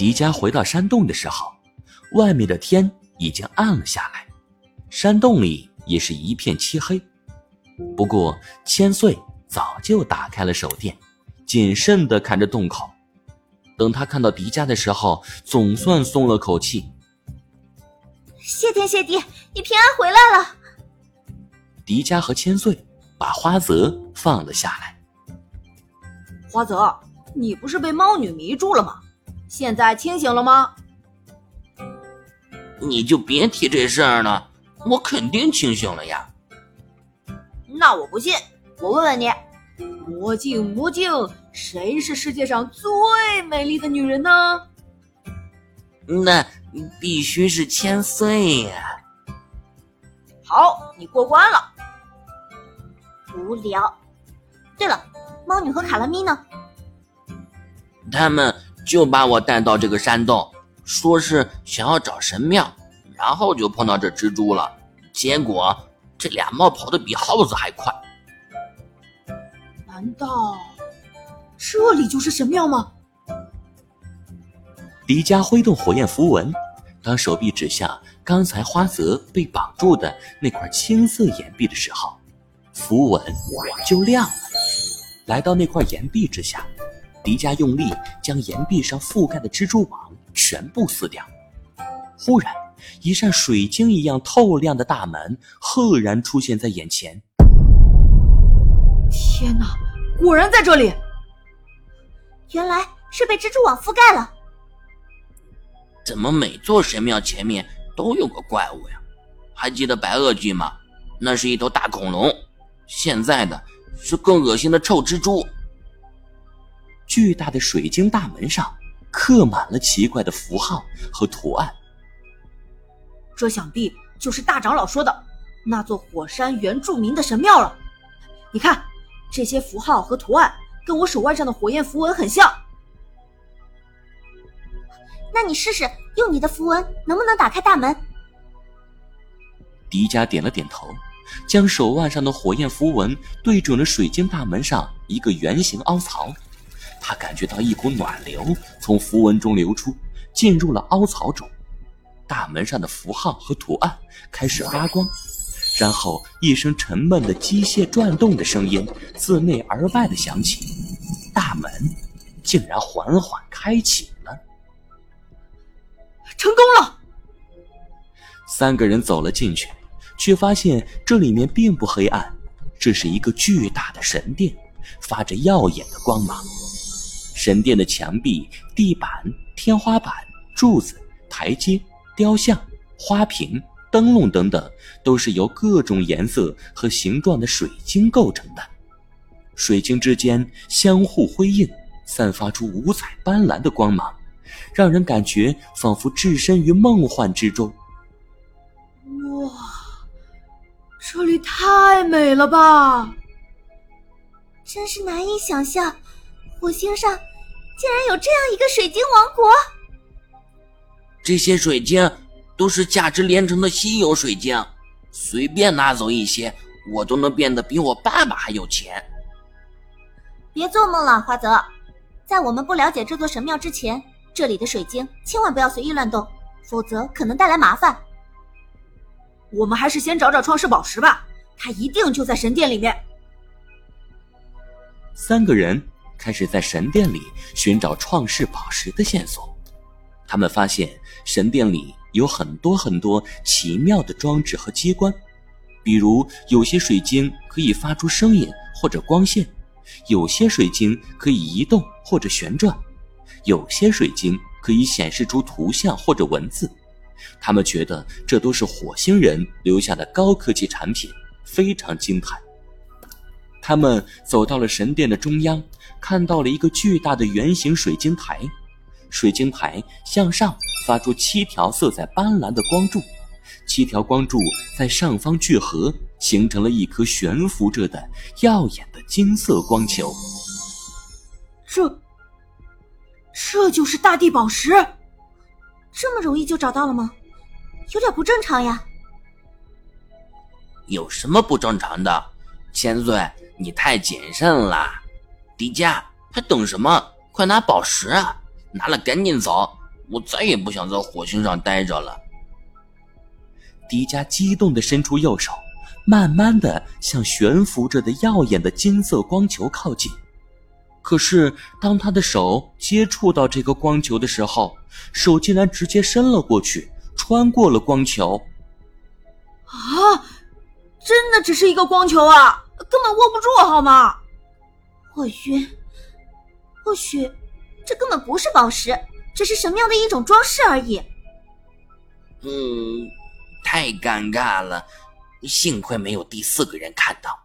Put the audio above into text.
迪迦回到山洞的时候，外面的天已经暗了下来，山洞里也是一片漆黑。不过千岁早就打开了手电，谨慎地看着洞口。等他看到迪迦的时候，总算松了口气。谢天谢地，你平安回来了。迪迦和千岁把花泽放了下来。花泽，你不是被猫女迷住了吗？现在清醒了吗？你就别提这事儿了，我肯定清醒了呀。那我不信，我问问你，魔镜魔镜，谁是世界上最美丽的女人呢？那必须是千岁呀！好，你过关了。无聊。对了，猫女和卡拉咪呢？他们就把我带到这个山洞，说是想要找神庙，然后就碰到这蜘蛛了，结果。这俩猫跑得比耗子还快，难道这里就是神庙吗？迪迦挥动火焰符文，当手臂指向刚才花泽被绑住的那块青色岩壁的时候，符文就亮了。来到那块岩壁之下，迪迦用力将岩壁上覆盖的蜘蛛网全部撕掉。忽然。一扇水晶一样透亮的大门赫然出现在眼前。天哪，果然在这里！原来是被蜘蛛网覆盖了。怎么每座神庙前面都有个怪物呀？还记得白垩纪吗？那是一头大恐龙。现在的是更恶心的臭蜘蛛。巨大的水晶大门上刻满了奇怪的符号和图案。这想必就是大长老说的那座火山原住民的神庙了。你看，这些符号和图案跟我手腕上的火焰符文很像。那你试试用你的符文能不能打开大门？迪迦点了点头，将手腕上的火焰符文对准了水晶大门上一个圆形凹槽。他感觉到一股暖流从符文中流出，进入了凹槽中。大门上的符号和图案开始发光，然后一声沉闷的机械转动的声音自内而外的响起，大门竟然缓缓开启了。成功了！三个人走了进去，却发现这里面并不黑暗，这是一个巨大的神殿，发着耀眼的光芒。神殿的墙壁、地板、天花板、柱子、台阶。雕像、花瓶、灯笼等等，都是由各种颜色和形状的水晶构成的。水晶之间相互辉映，散发出五彩斑斓的光芒，让人感觉仿佛置身于梦幻之中。哇，这里太美了吧！真是难以想象，火星上竟然有这样一个水晶王国。这些水晶都是价值连城的稀有水晶，随便拿走一些，我都能变得比我爸爸还有钱。别做梦了，花泽，在我们不了解这座神庙之前，这里的水晶千万不要随意乱动，否则可能带来麻烦。我们还是先找找创世宝石吧，它一定就在神殿里面。三个人开始在神殿里寻找创世宝石的线索。他们发现神殿里有很多很多奇妙的装置和机关，比如有些水晶可以发出声音或者光线，有些水晶可以移动或者旋转，有些水晶可以显示出图像或者文字。他们觉得这都是火星人留下的高科技产品，非常惊叹。他们走到了神殿的中央，看到了一个巨大的圆形水晶台。水晶台向上发出七条色彩斑斓的光柱，七条光柱在上方聚合，形成了一颗悬浮着的耀眼的金色光球。这，这就是大地宝石？这么容易就找到了吗？有点不正常呀。有什么不正常的？千岁，你太谨慎了。迪迦，还等什么？快拿宝石啊！拿了赶紧走，我再也不想在火星上待着了。迪迦激动地伸出右手，慢慢地向悬浮着的耀眼的金色光球靠近。可是，当他的手接触到这个光球的时候，手竟然直接伸了过去，穿过了光球。啊！真的只是一个光球啊，根本握不住，好吗？我晕。或许，这根本不是宝石，只是神庙的一种装饰而已。嗯，太尴尬了，幸亏没有第四个人看到。